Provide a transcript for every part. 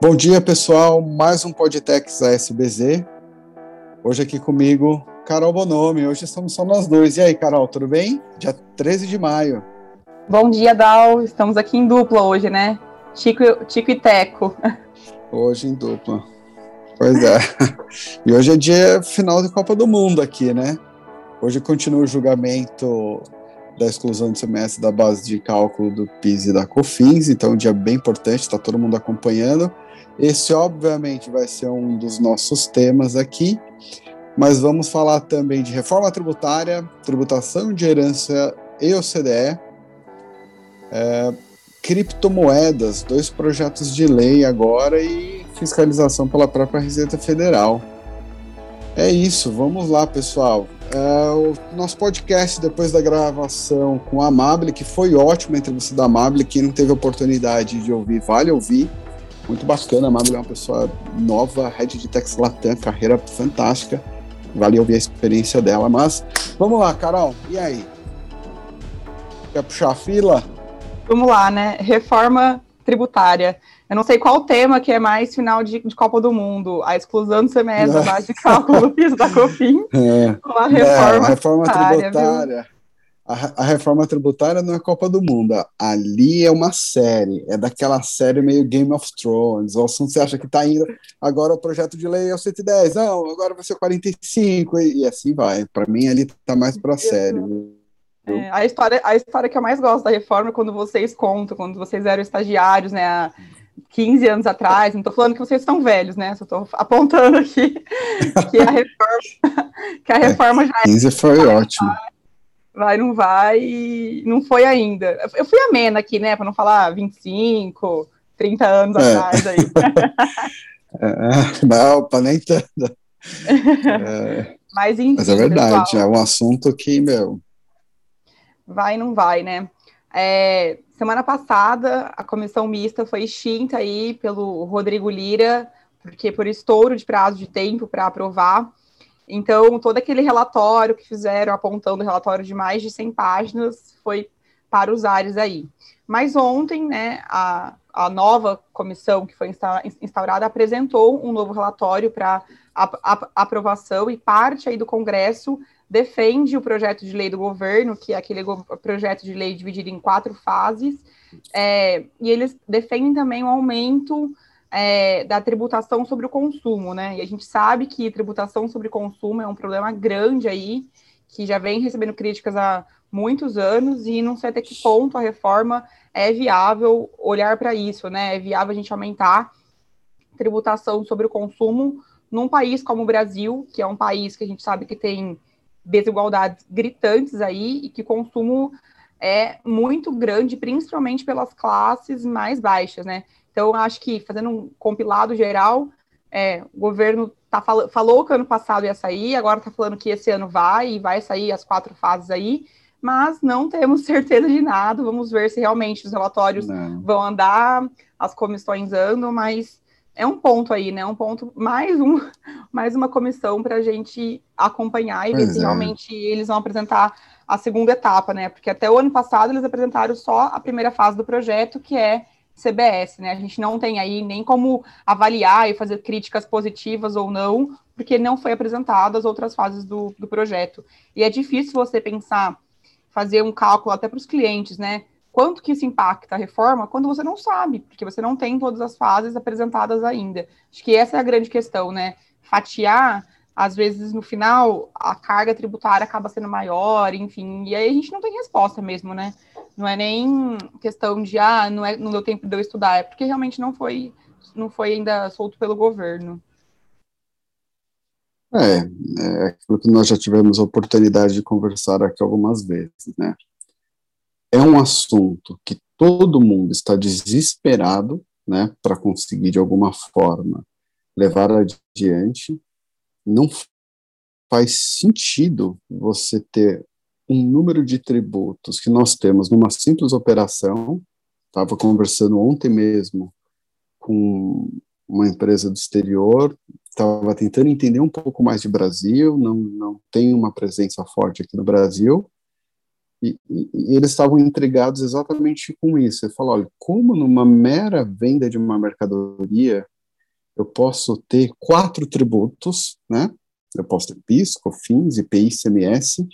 Bom dia, pessoal. Mais um Podtex ASBZ. Hoje aqui comigo, Carol Bonomi. Hoje estamos só nós dois. E aí, Carol, tudo bem? Dia 13 de maio. Bom dia, Dal. Estamos aqui em dupla hoje, né? Chico, Chico e Teco. Hoje em dupla. Pois é. E hoje é dia final de Copa do Mundo aqui, né? Hoje continua o julgamento da exclusão do semestre da base de cálculo do PIS e da COFINS, então é um dia bem importante, está todo mundo acompanhando. Esse, obviamente, vai ser um dos nossos temas aqui, mas vamos falar também de reforma tributária, tributação de herança e OCDE, é, criptomoedas, dois projetos de lei agora e fiscalização pela própria Receita Federal. É isso, vamos lá, pessoal. É, o nosso podcast, depois da gravação com a Amable, que foi ótima a entrevista da Amable, quem não teve oportunidade de ouvir, vale ouvir. Muito bacana, a Amable é uma pessoa nova, head de Tex Latam, carreira fantástica. Vale ouvir a experiência dela. Mas vamos lá, Carol, e aí? Quer puxar a fila? Vamos lá, né? Reforma tributária. Eu não sei qual tema que é mais final de, de Copa do Mundo, a exclusão do semestre, a base de cálculo do piso da COFIN, é. ou a reforma, é, a reforma tributária. tributária a, a, reforma tributária não é Copa do Mundo, ali é uma série, é daquela série meio Game of Thrones, ou se você acha que está indo, agora o projeto de lei é o 110, não, agora vai ser 45, e, e assim vai. Para mim, ali está mais para série. É, a, história, a história que eu mais gosto da reforma é quando vocês contam, quando vocês eram estagiários, né, 15 anos atrás, não estou falando que vocês estão velhos, né? Só estou apontando aqui que a reforma, que a é, reforma é, já 15 foi ótimo. Vai, não vai, não foi ainda. Eu fui amena aqui, né? Para não falar 25, 30 anos é. atrás aí. é, não, para nem tanto. É, mas, enfim, mas é verdade, pessoal, é um assunto que, meu. Vai, não vai, né? É, Semana passada, a comissão mista foi extinta aí pelo Rodrigo Lira, porque por estouro de prazo de tempo para aprovar. Então, todo aquele relatório que fizeram, apontando relatório de mais de 100 páginas, foi para os ares aí. Mas ontem, né, a, a nova comissão que foi instaurada apresentou um novo relatório para aprovação e parte aí do Congresso defende o projeto de lei do governo, que é aquele projeto de lei dividido em quatro fases, é, e eles defendem também o aumento é, da tributação sobre o consumo, né? E a gente sabe que tributação sobre consumo é um problema grande aí, que já vem recebendo críticas há muitos anos, e não sei até que ponto a reforma é viável olhar para isso, né? É viável a gente aumentar tributação sobre o consumo num país como o Brasil, que é um país que a gente sabe que tem desigualdades gritantes aí e que o consumo é muito grande, principalmente pelas classes mais baixas, né? Então, acho que fazendo um compilado geral, é, o governo tá fal falou que ano passado ia sair, agora está falando que esse ano vai e vai sair as quatro fases aí, mas não temos certeza de nada. Vamos ver se realmente os relatórios não. vão andar, as comissões andam, mas é um ponto aí, né? Um ponto, mais, um, mais uma comissão para a gente acompanhar e ver se é. realmente eles vão apresentar a segunda etapa, né? Porque até o ano passado eles apresentaram só a primeira fase do projeto, que é CBS, né? A gente não tem aí nem como avaliar e fazer críticas positivas ou não, porque não foi apresentado as outras fases do, do projeto. E é difícil você pensar, fazer um cálculo até para os clientes, né? Quanto que isso impacta a reforma quando você não sabe, porque você não tem todas as fases apresentadas ainda. Acho que essa é a grande questão, né? Fatiar, às vezes no final a carga tributária acaba sendo maior, enfim, e aí a gente não tem resposta mesmo, né? Não é nem questão de ah, não, é, não deu tempo de eu estudar, é porque realmente não foi, não foi ainda solto pelo governo. É, é aquilo que nós já tivemos a oportunidade de conversar aqui algumas vezes, né? É um assunto que todo mundo está desesperado, né, para conseguir de alguma forma levar adiante. Não faz sentido você ter um número de tributos que nós temos numa simples operação. Estava conversando ontem mesmo com uma empresa do exterior, estava tentando entender um pouco mais de Brasil, não, não tem uma presença forte aqui no Brasil, E, e, eles estavam intrigados exatamente com isso. Ele falou: olha, como numa mera venda de uma mercadoria eu posso ter quatro tributos, né? Eu posso ter PIS, COFINS, IPI, ICMS,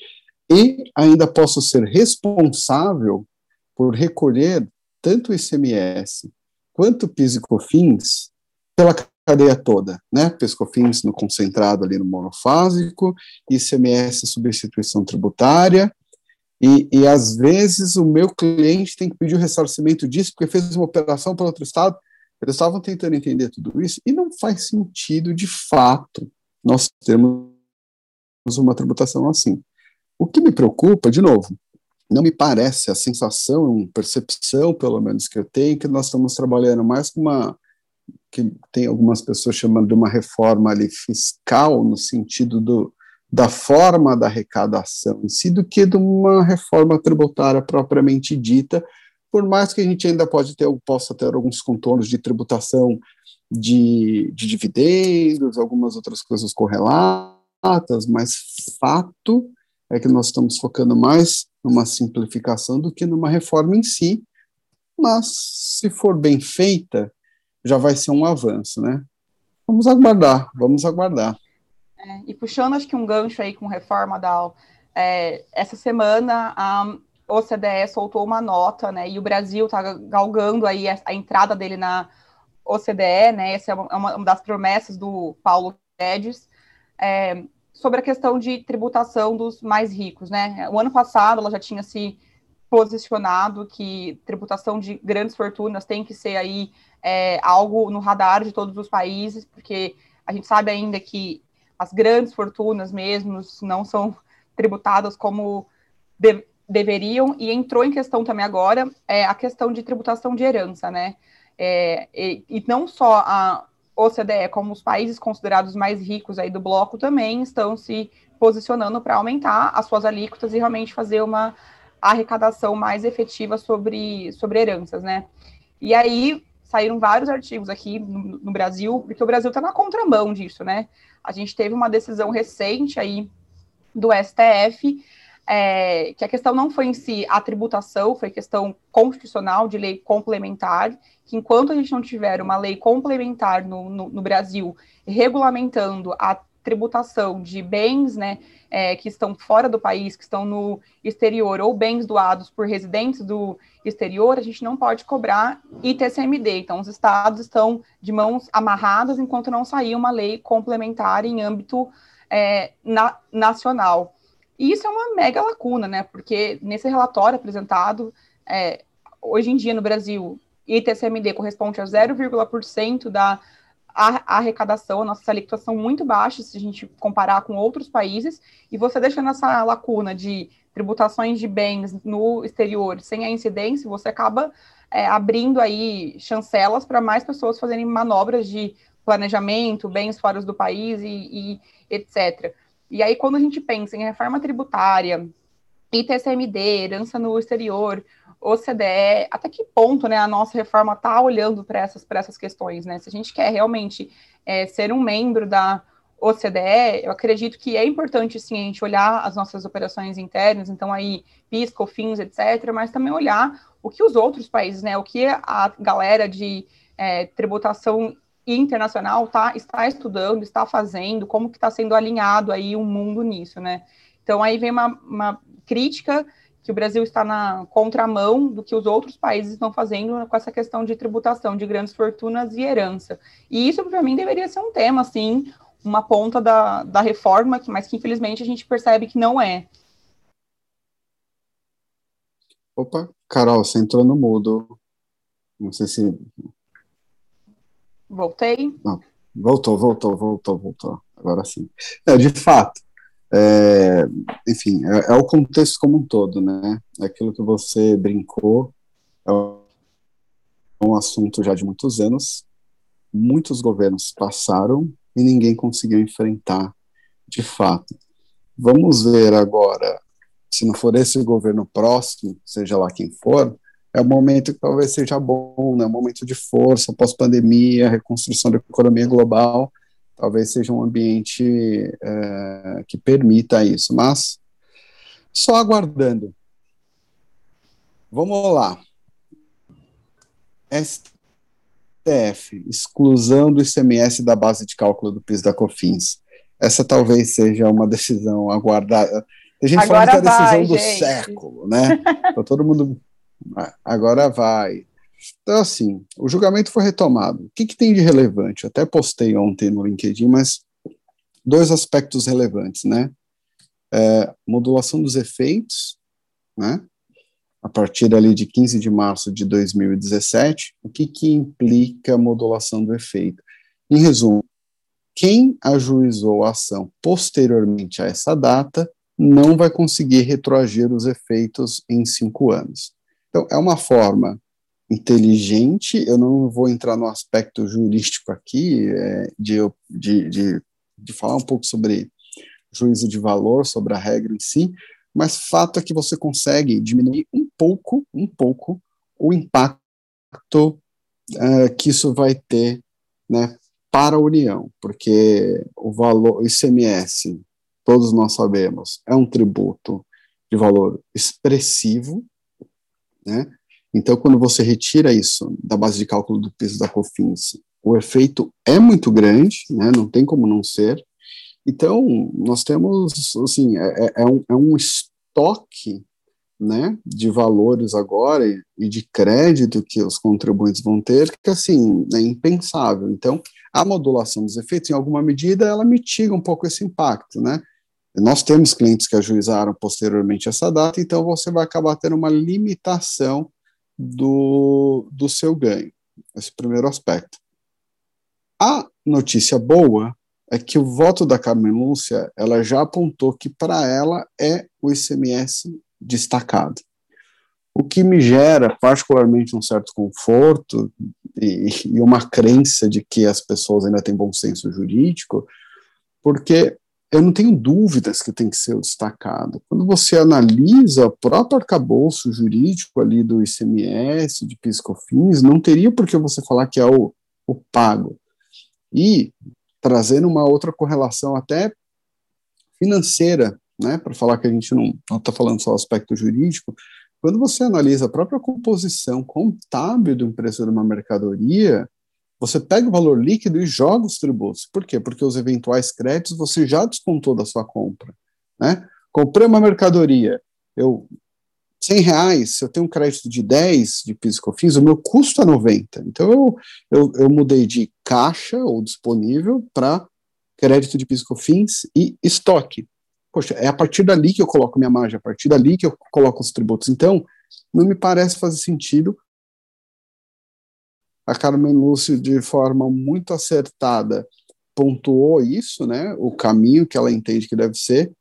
e ainda posso ser responsável por recolher tanto o ICMS quanto o PIS e COFINS pela cadeia toda, né? PIS COFINS no concentrado ali no monofásico, ICMS substituição tributária, e, e às vezes o meu cliente tem que pedir o ressarcimento disso porque fez uma operação para outro estado. Eles estavam tentando entender tudo isso e não faz sentido de fato nós termos uma tributação assim. O que me preocupa, de novo, não me parece a sensação, percepção, pelo menos que eu tenho, que nós estamos trabalhando mais com uma que tem algumas pessoas chamando de uma reforma ali fiscal no sentido do, da forma da arrecadação em si do que de uma reforma tributária propriamente dita, por mais que a gente ainda pode ter, possa ter alguns contornos de tributação de, de dividendos, algumas outras coisas correlatas, mas fato é que nós estamos focando mais numa simplificação do que numa reforma em si, mas se for bem feita, já vai ser um avanço, né? Vamos aguardar, vamos aguardar. É, e puxando, acho que um gancho aí com reforma da é, essa semana a OCDE soltou uma nota, né? E o Brasil está galgando aí a, a, entrada dele na OCDE, né? Essa é uma, é uma das promessas do Paulo Guedes. É, sobre a questão de tributação dos mais ricos, né? O ano passado ela já tinha se posicionado que tributação de grandes fortunas tem que ser aí é, algo no radar de todos os países, porque a gente sabe ainda que as grandes fortunas mesmo não são tributadas como de, deveriam, e entrou em questão também agora é, a questão de tributação de herança, né? É, e, e, não só a, OCDE, como os países considerados mais ricos aí do bloco, também estão se posicionando para aumentar as suas alíquotas e realmente fazer uma arrecadação mais efetiva sobre, sobre heranças, né? E aí saíram vários artigos aqui no, no Brasil, porque o Brasil está na contramão disso, né? A gente teve uma decisão recente aí do STF é, que a questão não foi em si a tributação, foi questão constitucional de lei complementar, que enquanto a gente não tiver uma lei complementar no, no, no Brasil regulamentando a tributação de bens, né, é, que estão fora do país, que estão no exterior, ou bens doados por residentes do exterior, a gente não pode cobrar ITCMD. Então, os estados estão de mãos amarradas enquanto não sair uma lei complementar em âmbito é, na, nacional. E isso é uma mega lacuna, né? Porque nesse relatório apresentado, é, hoje em dia no Brasil, ITCMD corresponde a 0,% da arrecadação, a nossa alíquotas são muito baixas se a gente comparar com outros países, e você deixando essa lacuna de tributações de bens no exterior sem a incidência, você acaba é, abrindo aí chancelas para mais pessoas fazerem manobras de planejamento, bens fora do país e, e etc. E aí, quando a gente pensa em reforma tributária, ITCMD, herança no exterior, OCDE, até que ponto né, a nossa reforma está olhando para essas, essas questões, né? Se a gente quer realmente é, ser um membro da OCDE, eu acredito que é importante, sim, a gente olhar as nossas operações internas, então aí PIS, COFINS, etc., mas também olhar o que os outros países, né, o que a galera de é, tributação internacional tá, está estudando, está fazendo, como que está sendo alinhado aí o um mundo nisso, né? Então aí vem uma, uma crítica que o Brasil está na contramão do que os outros países estão fazendo com essa questão de tributação de grandes fortunas e herança. E isso, para mim, deveria ser um tema, assim, uma ponta da, da reforma, mas que infelizmente a gente percebe que não é. Opa, Carol, você entrou no mudo. Não sei se Voltei? Não, voltou, voltou, voltou, voltou. Agora sim. É, de fato, é, enfim, é, é, o contexto como um todo, né? É aquilo que você brincou é um assunto já de muitos anos. Muitos governos passaram e ninguém conseguiu enfrentar de fato. Vamos ver agora, se não for esse governo próximo, seja lá quem for, é um momento que talvez seja bom, né? um momento de força, pós-pandemia, reconstrução da economia global, talvez seja um ambiente é, que permita isso, mas só aguardando, Vamos lá. STF, exclusão do ICMS da base de cálculo do PIS da COFINS. Essa talvez seja uma decisão aguardada. A gente Agora fala que é a decisão vai, do gente. século, né? Então, todo mundo. Agora vai. Então, assim, o julgamento foi retomado. O que, que tem de relevante? Até postei ontem no LinkedIn, mas dois aspectos relevantes, né? É, modulação dos efeitos, né? A partir ali de 15 de março de 2017, o que, que implica modulação do efeito? Em resumo, quem ajuizou a ação posteriormente a essa data não vai conseguir retroagir os efeitos em cinco anos. Então, é uma forma inteligente, eu não vou entrar no aspecto jurídico aqui, é, de, de, de, de falar um pouco sobre juízo de valor, sobre a regra em si, mas fato é que você consegue diminuir um pouco, um pouco, o impacto uh, que isso vai ter né, para a União, porque o valor, ICMS, todos nós sabemos, é um tributo de valor expressivo, né? Então, quando você retira isso da base de cálculo do piso da COFINS, o efeito é muito grande, né? Não tem como não ser. Então, nós temos, assim, é, é, é um, é um estoque né, de valores agora e de crédito que os contribuintes vão ter, que assim, é impensável. Então, a modulação dos efeitos, em alguma medida, ela mitiga um pouco esse impacto, né? Nós temos clientes que ajuizaram posteriormente essa data, então você vai acabar tendo uma limitação do, do seu ganho. Esse primeiro aspecto. A notícia boa é que o voto da Carmen Lúcia, ela já apontou que para ela é o ICMS destacado. O que me gera particularmente um certo conforto e, e uma crença de que as pessoas ainda têm bom senso jurídico, porque eu não tenho dúvidas que tem que ser destacado. Quando você analisa o próprio arcabouço jurídico ali do ICMS, de PiscoFins, não teria por que você falar que é o, o pago. E trazendo uma outra correlação até financeira, né, para falar que a gente não está falando só aspecto jurídico, quando você analisa a própria composição contábil do preço de uma mercadoria, você pega o valor líquido e joga os tributos. Por quê? Porque os eventuais créditos você já descontou da sua compra. Né? Comprei uma mercadoria, eu 100 reais, se eu tenho um crédito de 10 de PIS o meu custo é 90. Então eu, eu, eu mudei de caixa ou disponível para crédito de PIS e COFINS e estoque. Poxa, é a partir dali que eu coloco minha margem, é a partir dali que eu coloco os tributos. Então, não me parece fazer sentido a Carmen Lúcio, de forma muito acertada, pontuou isso, né, o caminho que ela entende que deve ser.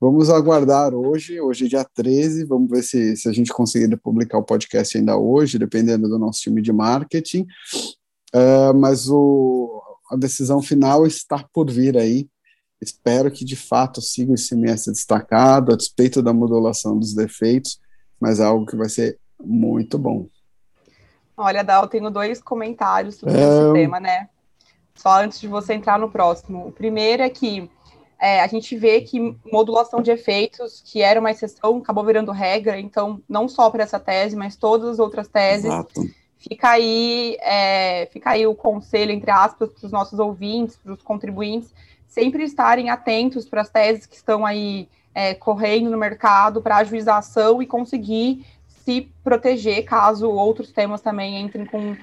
Vamos aguardar hoje, hoje é dia 13, vamos ver se, se a gente conseguir publicar o podcast ainda hoje, dependendo do nosso time de marketing. Uh, mas o, a decisão final está por vir aí. Espero que de fato siga o ICMS destacado, a despeito da modulação dos defeitos, mas é algo que vai ser muito bom. Olha, Dal, tenho dois comentários sobre é... esse tema, né? Só antes de você entrar no próximo. O primeiro é que é, a gente vê que modulação de efeitos, que era uma exceção, acabou virando regra, então, não só para essa tese, mas todas as outras teses. Exato. Fica aí, é, fica aí o conselho, entre aspas, para os nossos ouvintes, para os contribuintes, sempre estarem atentos para as teses que estão aí é, correndo no mercado para ajuização e conseguir se proteger caso outros temas também entrem com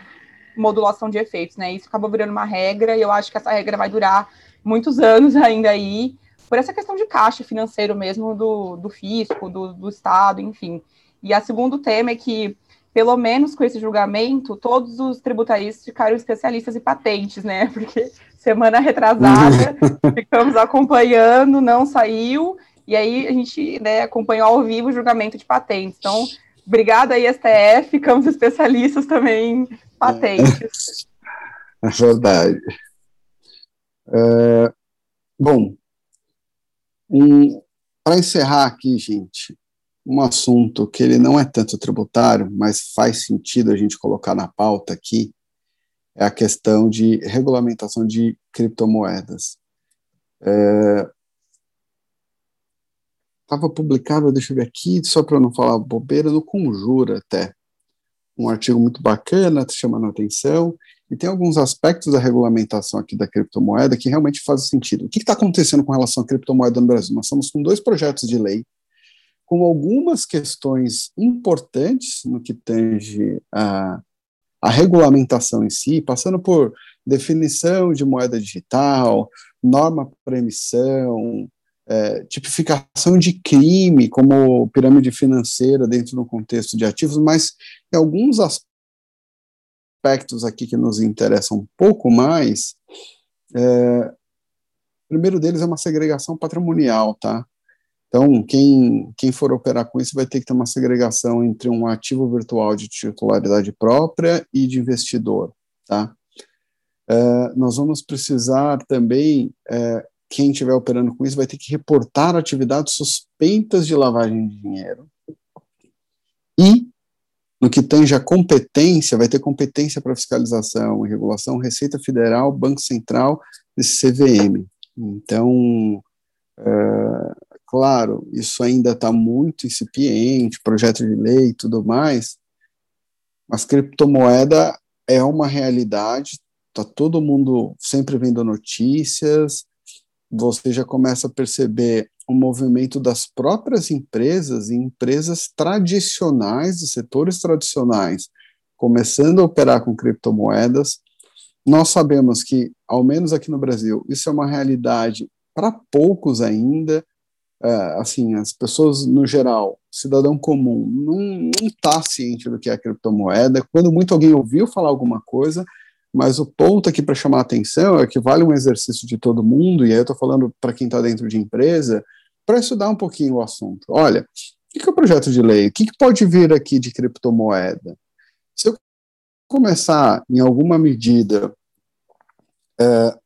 modulação de efeitos, né? Isso acabou virando uma regra e eu acho que essa regra vai durar muitos anos ainda aí, por essa questão de caixa financeiro mesmo do, do fisco, do, do Estado, enfim. E a segundo tema é que, pelo menos com esse julgamento, todos os tributaristas ficaram especialistas em patentes, né? Porque semana retrasada ficamos acompanhando, não saiu, e aí a gente né, acompanhou ao vivo o julgamento de patentes. Então, Obrigada aí, STF, ficamos especialistas também patentes. É, é verdade. É, bom, um, para encerrar aqui, gente, um assunto que ele não é tanto tributário, mas faz sentido a gente colocar na pauta aqui, é a questão de regulamentação de criptomoedas. É, estava publicado, deixa eu ver aqui, só para não falar bobeira, no Conjura até. Um artigo muito bacana, te chamando a atenção, e tem alguns aspectos da regulamentação aqui da criptomoeda que realmente fazem sentido. O que está acontecendo com relação à criptomoeda no Brasil? Nós estamos com dois projetos de lei com algumas questões importantes no que tange a, a regulamentação em si, passando por definição de moeda digital, norma para emissão, é, tipificação de crime como pirâmide financeira dentro do contexto de ativos, mas em alguns aspectos aqui que nos interessam um pouco mais, é, o primeiro deles é uma segregação patrimonial, tá? Então, quem, quem for operar com isso vai ter que ter uma segregação entre um ativo virtual de titularidade própria e de investidor, tá? É, nós vamos precisar também é, quem estiver operando com isso vai ter que reportar atividades suspeitas de lavagem de dinheiro. E, no que tange a competência, vai ter competência para fiscalização e regulação, Receita Federal, Banco Central e CVM. Então, é, claro, isso ainda está muito incipiente, projeto de lei e tudo mais, mas criptomoeda é uma realidade, está todo mundo sempre vendo notícias, você já começa a perceber o movimento das próprias empresas e empresas tradicionais, de setores tradicionais, começando a operar com criptomoedas. Nós sabemos que, ao menos aqui no Brasil, isso é uma realidade para poucos ainda. É, assim, as pessoas no geral, cidadão comum, não está ciente do que é criptomoeda. Quando muito alguém ouviu falar alguma coisa, mas o ponto aqui para chamar a atenção é que vale um exercício de todo mundo, e aí eu estou falando para quem está dentro de empresa, para estudar um pouquinho o assunto. Olha, o que é o projeto de lei? O que, que pode vir aqui de criptomoeda? Se eu começar, em alguma medida, é,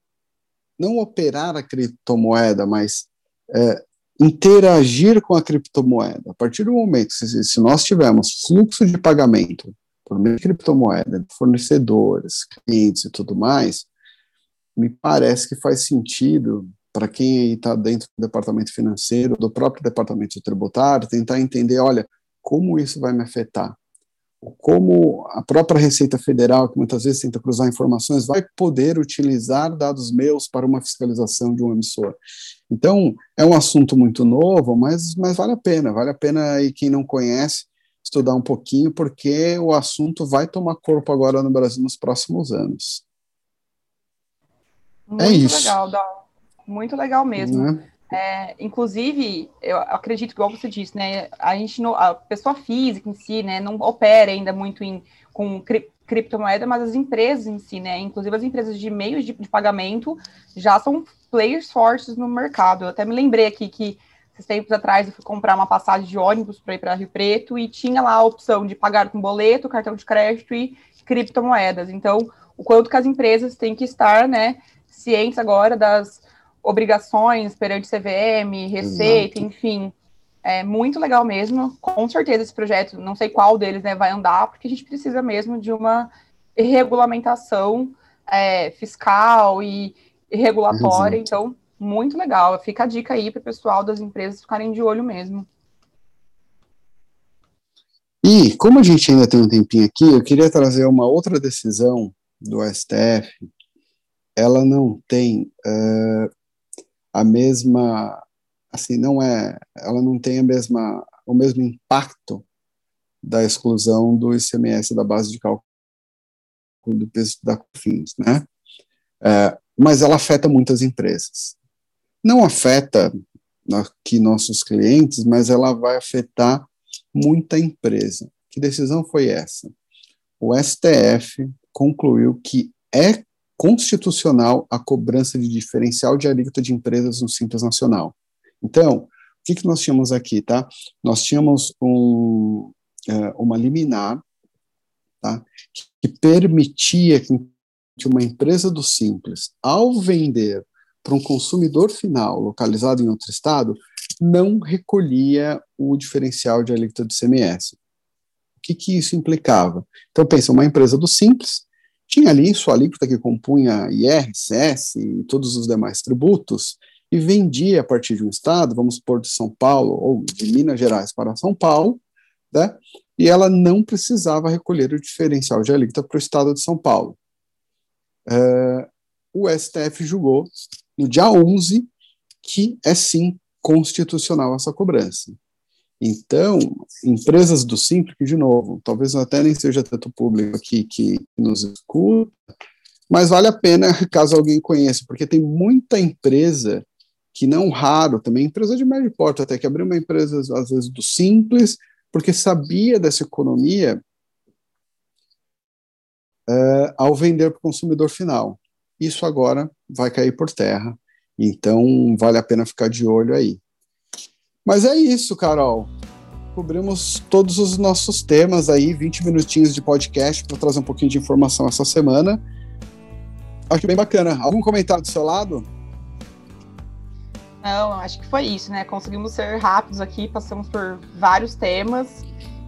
não operar a criptomoeda, mas é, interagir com a criptomoeda, a partir do momento, se, se nós tivermos fluxo de pagamento por meio de criptomoeda, fornecedores, clientes e tudo mais, me parece que faz sentido para quem está dentro do departamento financeiro, do próprio departamento tributário, tentar entender, olha, como isso vai me afetar? Como a própria Receita Federal, que muitas vezes tenta cruzar informações, vai poder utilizar dados meus para uma fiscalização de um emissor. Então, é um assunto muito novo, mas, mas vale a pena, vale a pena e quem não conhece, estudar um pouquinho, porque o assunto vai tomar corpo agora no Brasil nos próximos anos. Muito é isso. legal, Dal. Muito legal mesmo. Né? É, inclusive, eu acredito, igual você disse, né? A gente, não, a pessoa física em si, né, não opera ainda muito em, com cri, criptomoeda, mas as empresas em si, né? Inclusive as empresas de meios de, de pagamento já são players fortes no mercado. Eu até me lembrei aqui que esses tempos atrás eu fui comprar uma passagem de ônibus para ir para Rio Preto e tinha lá a opção de pagar com boleto, cartão de crédito e criptomoedas. Então, o quanto que as empresas têm que estar, né, cientes agora das obrigações perante CVM, Receita, Exato. enfim. É muito legal mesmo. Com certeza esse projeto, não sei qual deles, né, vai andar, porque a gente precisa mesmo de uma regulamentação é, fiscal e regulatória. Exato. Então, muito legal. Fica a dica aí para o pessoal das empresas ficarem de olho mesmo. E, como a gente ainda tem um tempinho aqui, eu queria trazer uma outra decisão do STF. Ela não tem uh, a mesma, assim, não é, ela não tem a mesma, o mesmo impacto da exclusão do ICMS da base de cálculo do peso da COFINS, né? Uh, mas ela afeta muitas empresas não afeta aqui nossos clientes, mas ela vai afetar muita empresa. Que decisão foi essa? O STF concluiu que é constitucional a cobrança de diferencial de alíquota de empresas no Simples Nacional. Então, o que, que nós tínhamos aqui, tá? Nós tínhamos um, é, uma liminar, tá? Que permitia que uma empresa do Simples, ao vender para um consumidor final localizado em outro estado, não recolhia o diferencial de alíquota de CMS. O que, que isso implicava? Então, pensa, uma empresa do Simples tinha ali sua alíquota que compunha IR, CS e todos os demais tributos, e vendia a partir de um estado, vamos supor de São Paulo ou de Minas Gerais para São Paulo, né? E ela não precisava recolher o diferencial de alíquota para o estado de São Paulo. É, o STF julgou no dia 11 que é sim constitucional essa cobrança. Então, empresas do Simples, de novo, talvez até nem seja tanto público aqui que nos escuta, mas vale a pena caso alguém conheça, porque tem muita empresa que não raro, também empresa de médio porte até, que abriu uma empresa, às vezes, do Simples, porque sabia dessa economia uh, ao vender para o consumidor final. Isso agora vai cair por terra, então vale a pena ficar de olho aí. Mas é isso, Carol. Cobrimos todos os nossos temas aí, 20 minutinhos de podcast para trazer um pouquinho de informação essa semana. Acho bem bacana. Algum comentário do seu lado? Não, acho que foi isso, né? Conseguimos ser rápidos aqui, passamos por vários temas.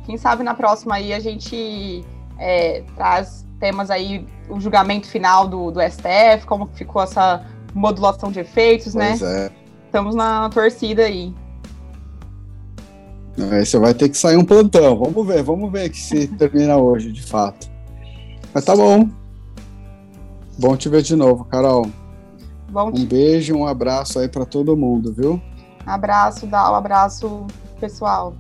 Quem sabe na próxima aí a gente é, traz temas aí, o julgamento final do, do STF, como ficou essa modulação de efeitos, né? pois né? É. Estamos na torcida aí. Aí você vai ter que sair um plantão. Vamos ver, vamos ver que se termina hoje, de fato. Mas tá bom. Bom te ver de novo, Carol. Bom um beijo, um abraço aí para todo mundo, viu? Abraço, dá um abraço pessoal.